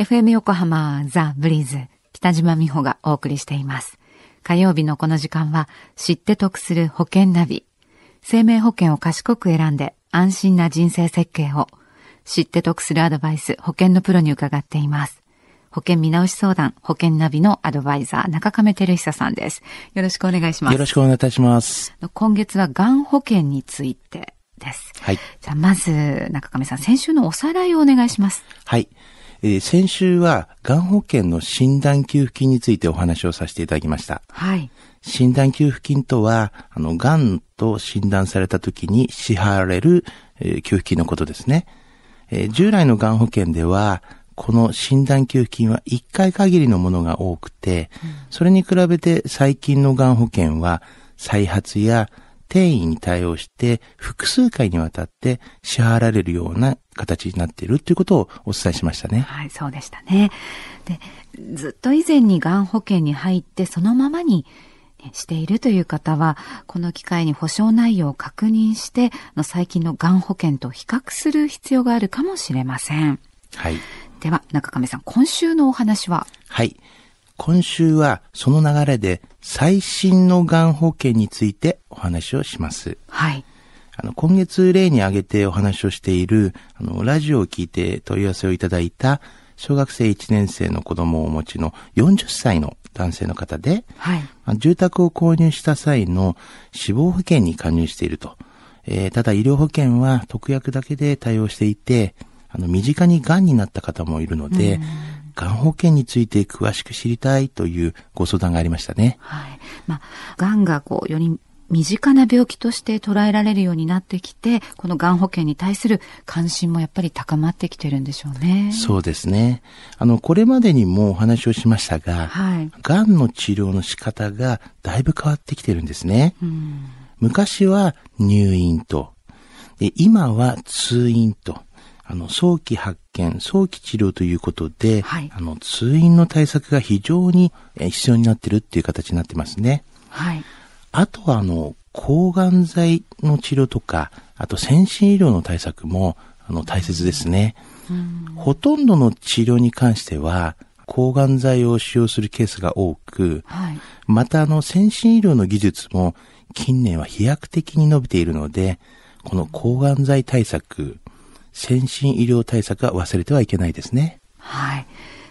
FM 横浜ザ・ブリーズ北島美穂がお送りしています。火曜日のこの時間は知って得する保険ナビ。生命保険を賢く選んで安心な人生設計を知って得するアドバイス保険のプロに伺っています。保険見直し相談保険ナビのアドバイザー中亀照久さんです。よろしくお願いします。よろしくお願いいたします。今月はがん保険についてです。はい。じゃあまず中亀さん先週のおさらいをお願いします。はい。えー先週は、がん保険の診断給付金についてお話をさせていただきました。はい。診断給付金とは、あの、がんと診断された時に支払われる、えー給付金のことですね。えー従来のがん保険では、この診断給付金は1回限りのものが多くて、それに比べて最近のがん保険は、再発や転移に対応して複数回にわたって支払われるような形になっているということをお伝えしましたね。はい、そうでしたね。で、ずっと以前にがん保険に入ってそのままにねしているという方は、この機会に保証内容を確認して、あの最近のがん保険と比較する必要があるかもしれません。はい。では、中亀さん、今週のお話は？はい。今週はその流れで最新のがん保険についてお話をします。はい。あの、今月例に挙げてお話をしている、あの、ラジオを聞いて問い合わせをいただいた小学生1年生の子供をお持ちの40歳の男性の方で、はい。まあ住宅を購入した際の死亡保険に加入していると。えーただ医療保険は特約だけで対応していて、あの、身近に癌になった方もいるので、癌保険について詳しく知りたいというご相談がありましたね。はい。まあ、がんがこう、より身近な病気として捉えられるようになってきて、このがん保険に対する関心もやっぱり高まってきてるんでしょうね。そうですね。あの、これまでにもお話をしましたが、はい。癌の治療の仕方がだいぶ変わってきてるんですね。うん。昔は入院と、で今は通院と、あの、早期発見、早期治療ということで、はいあの、通院の対策が非常にえ必要になってるっていう形になってますね。はい。あとは、あの、抗がん剤の治療とか、あと先進医療の対策も、あの、大切ですね。うん。ほとんどの治療に関しては、抗がん剤を使用するケースが多く、はい。またあの先進医療の技術も近年は飛躍的に伸びているので、この抗がん剤対策、先進医療対策は忘れてはいけないですね。はい。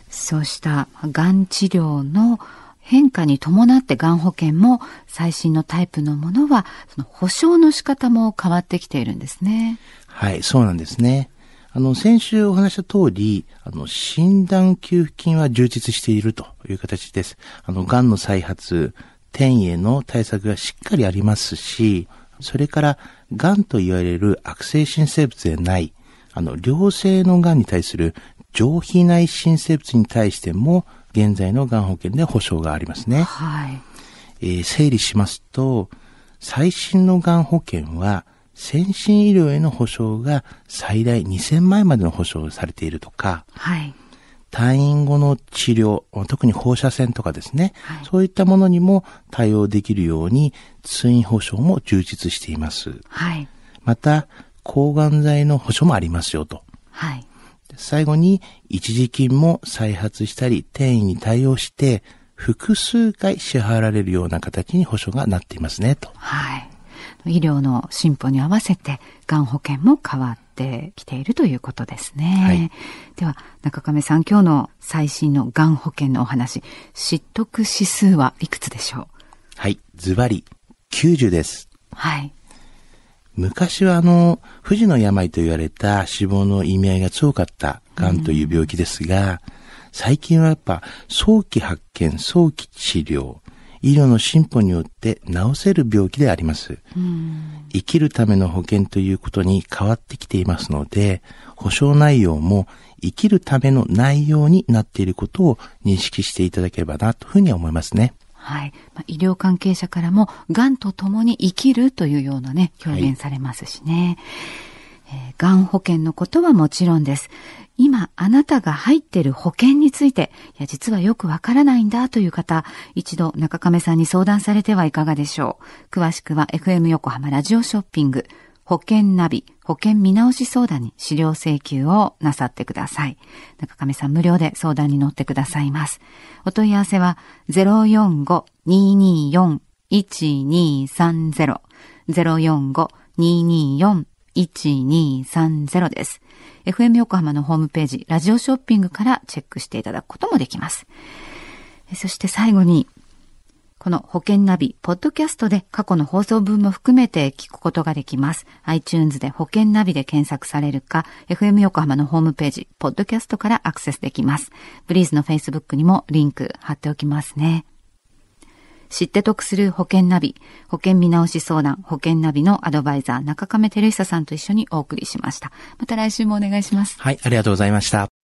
そうしたがん治療の変化に伴ってがん保険も最新のタイプのものは、その保証の仕方も変わってきているんですね。はい、そうなんですね。あの、先週お話した通り、あの、診断給付金は充実しているという形です。あの、癌の再発、転移への対策がしっかりありますし、それから、癌と言われる悪性新生物でない、あの、良性の癌に対する上皮内新生物に対しても、現在の癌保険で保証がありますね。はい。えー整理しますと、最新のがん保険は、先進医療への保証が最大2000万円までの保証をされているとか、はい。退院後の治療、特に放射線とかですね、はいそういったものにも対応できるように、通院保証も充実しています。はい。また、抗がん剤の保証もありますよと。はい。最後に、一時金も再発したり、転移に対応して、複数回支払われるような形に保証がなっていますね、と。はい。医療の進歩に合わせて、がん保険も変わってきているということですね。はいでは、中亀さん、今日の最新のがん保険のお話、知得指数はいくつでしょう？はい、ズバリ、90です。はい。昔はあの、不治の病と言われた死亡の意味合いが強かった癌という病気ですが、最近はやっぱ早期発見、早期治療、医療の進歩によって治せる病気であります。うん。生きるための保険ということに変わってきていますので、保証内容も生きるための内容になっていることを認識していただければなというふうに思いますね。はい。まあ医療関係者からも、がんと共に生きるというようなね、表現されますしね。えーがん保険のことはもちろんです。今、あなたが入っている保険について、いや、実はよくわからないんだという方、一度中亀さんに相談されてはいかがでしょう。詳しくは FM 横浜ラジオショッピング、保険ナビ、保険見直し相談に資料請求をなさってください。中亀さん無料で相談に乗ってくださいます。お問い合わせは045-224-1230 045-224-1230です。FM 横浜のホームページ、ラジオショッピングからチェックしていただくこともできます。そして最後に、この保険ナビ、ポッドキャストで過去の放送分も含めて聞くことができます。iTunes で保険ナビで検索されるか、FM 横浜のホームページ、ポッドキャストからアクセスできます。ブリーズの Facebook にもリンク貼っておきますね。知って得する保険ナビ、保険見直し相談、保険ナビのアドバイザー、中亀照久さんと一緒にお送りしました。また来週もお願いします。はい、ありがとうございました。